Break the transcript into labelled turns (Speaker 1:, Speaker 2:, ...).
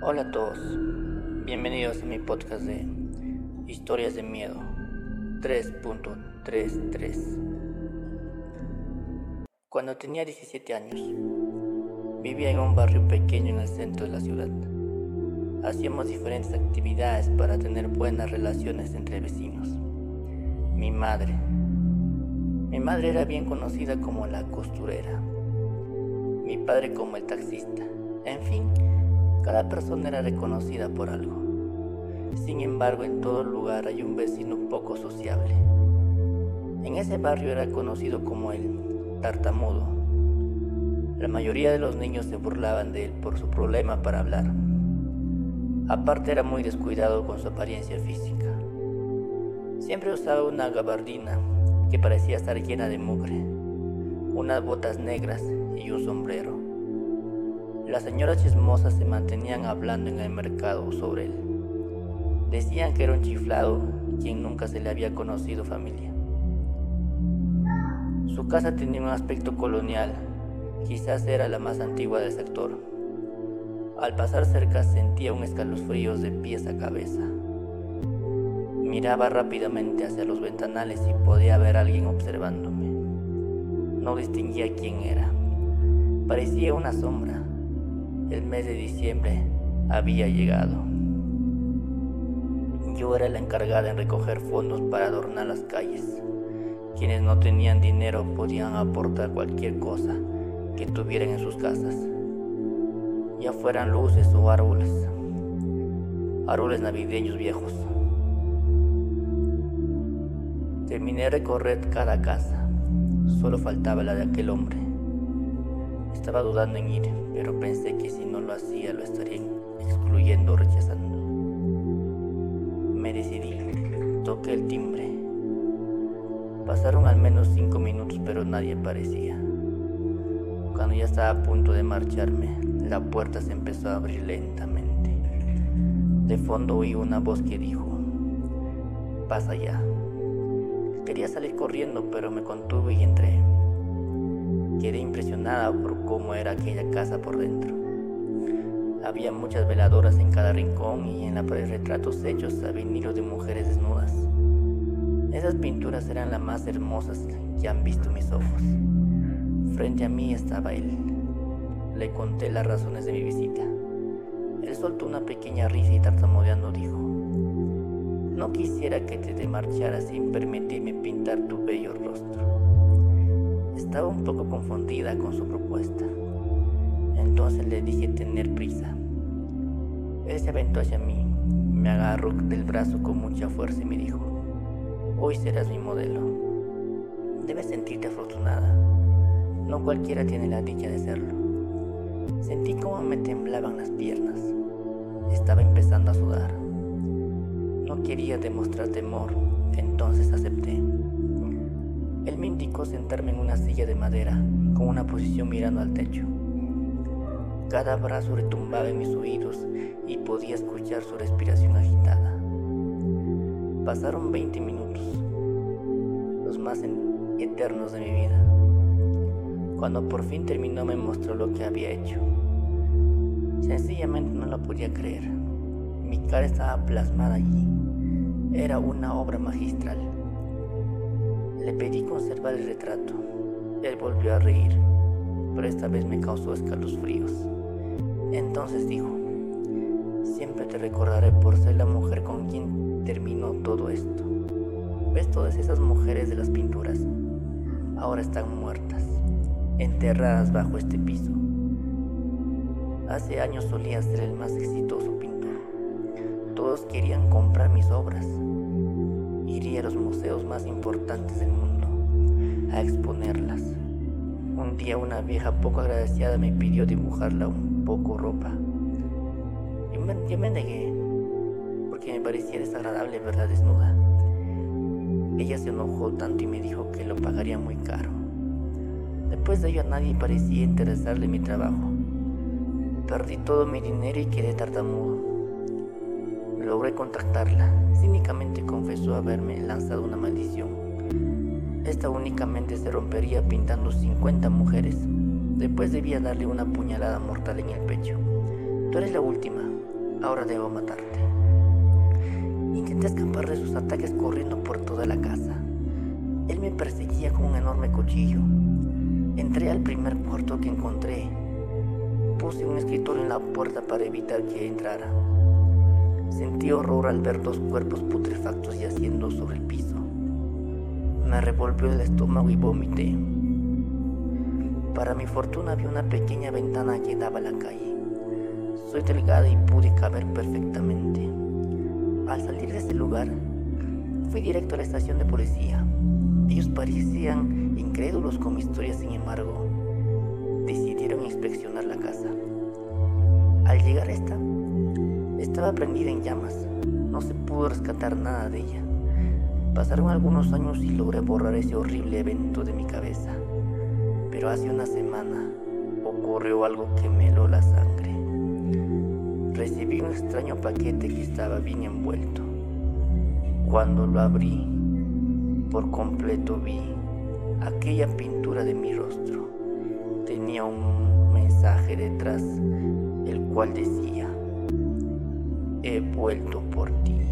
Speaker 1: Hola a todos, bienvenidos a mi podcast de Historias de Miedo 3.33. Cuando tenía 17 años, vivía en un barrio pequeño en el centro de la ciudad. Hacíamos diferentes actividades para tener buenas relaciones entre vecinos. Mi madre. Mi madre era bien conocida como la costurera. Mi padre como el taxista. En fin, cada persona era reconocida por algo. Sin embargo, en todo lugar hay un vecino poco sociable. En ese barrio era conocido como el tartamudo. La mayoría de los niños se burlaban de él por su problema para hablar. Aparte era muy descuidado con su apariencia física. Siempre usaba una gabardina que parecía estar llena de mugre, unas botas negras y un sombrero. Las señoras chismosas se mantenían hablando en el mercado sobre él. Decían que era un chiflado quien nunca se le había conocido familia. Su casa tenía un aspecto colonial, quizás era la más antigua del sector. Al pasar cerca sentía un escalofrío de pies a cabeza. Miraba rápidamente hacia los ventanales y podía ver a alguien observándome. No distinguía quién era. Parecía una sombra, el mes de diciembre había llegado. Yo era la encargada en recoger fondos para adornar las calles. Quienes no tenían dinero podían aportar cualquier cosa que tuvieran en sus casas, ya fueran luces o árboles, árboles navideños viejos. Terminé de recorrer cada casa, solo faltaba la de aquel hombre. Estaba dudando en ir, pero pensé que si no lo hacía lo estarían excluyendo o rechazando. Me decidí, toqué el timbre. Pasaron al menos cinco minutos, pero nadie aparecía. Cuando ya estaba a punto de marcharme, la puerta se empezó a abrir lentamente. De fondo oí una voz que dijo, pasa ya. Quería salir corriendo, pero me contuve y entré. Quedé impresionada por cómo era aquella casa por dentro. Había muchas veladoras en cada rincón y en la pared retratos hechos a vinilo de mujeres desnudas. Esas pinturas eran las más hermosas que han visto mis ojos. Frente a mí estaba él. Le conté las razones de mi visita. Él soltó una pequeña risa y tartamudeando dijo, no quisiera que te marcharas sin permitirme pintar tu bello rostro. Estaba un poco confundida con su propuesta. Entonces le dije tener prisa. Él se aventó hacia mí, me agarró del brazo con mucha fuerza y me dijo, hoy serás mi modelo. Debes sentirte afortunada. No cualquiera tiene la dicha de serlo. Sentí cómo me temblaban las piernas. Estaba empezando a sudar. No quería demostrar temor, entonces acepté. Él me indicó sentarme en una silla de madera, con una posición mirando al techo. Cada brazo retumbaba en mis oídos y podía escuchar su respiración agitada. Pasaron 20 minutos, los más eternos de mi vida. Cuando por fin terminó me mostró lo que había hecho. Sencillamente no lo podía creer. Mi cara estaba plasmada allí. Era una obra magistral. Le pedí conservar el retrato. Él volvió a reír, pero esta vez me causó escalofríos. Entonces dijo, siempre te recordaré por ser la mujer con quien terminó todo esto. ¿Ves todas esas mujeres de las pinturas? Ahora están muertas, enterradas bajo este piso. Hace años solía ser el más exitoso pintor. Todos querían comprar mis obras iría a los museos más importantes del mundo a exponerlas. Un día una vieja poco agradecida me pidió dibujarla un poco ropa. Yo me, yo me negué porque me parecía desagradable verla desnuda. Ella se enojó tanto y me dijo que lo pagaría muy caro. Después de ello a nadie parecía interesarle mi trabajo. Perdí todo mi dinero y quedé tartamudo. Logré contactarla. Cínicamente confesó haberme lanzado una maldición. Esta únicamente se rompería pintando 50 mujeres. Después debía darle una puñalada mortal en el pecho. Tú eres la última, ahora debo matarte. Intenté escapar de sus ataques corriendo por toda la casa. Él me perseguía con un enorme cuchillo. Entré al primer cuarto que encontré. Puse un escritorio en la puerta para evitar que entrara. Sentí horror al ver dos cuerpos putrefactos yaciendo sobre el piso. Me revolvió el estómago y vomité. Para mi fortuna había una pequeña ventana que daba a la calle. Soy delgada y pude caber perfectamente. Al salir de ese lugar, fui directo a la estación de policía. Ellos parecían incrédulos con mi historia, sin embargo, decidieron inspeccionar la casa. Al llegar a esta, estaba prendida en llamas. No se pudo rescatar nada de ella. Pasaron algunos años y logré borrar ese horrible evento de mi cabeza. Pero hace una semana ocurrió algo que me heló la sangre. Recibí un extraño paquete que estaba bien envuelto. Cuando lo abrí, por completo vi aquella pintura de mi rostro. Tenía un mensaje detrás, el cual decía, he vuelto por ti.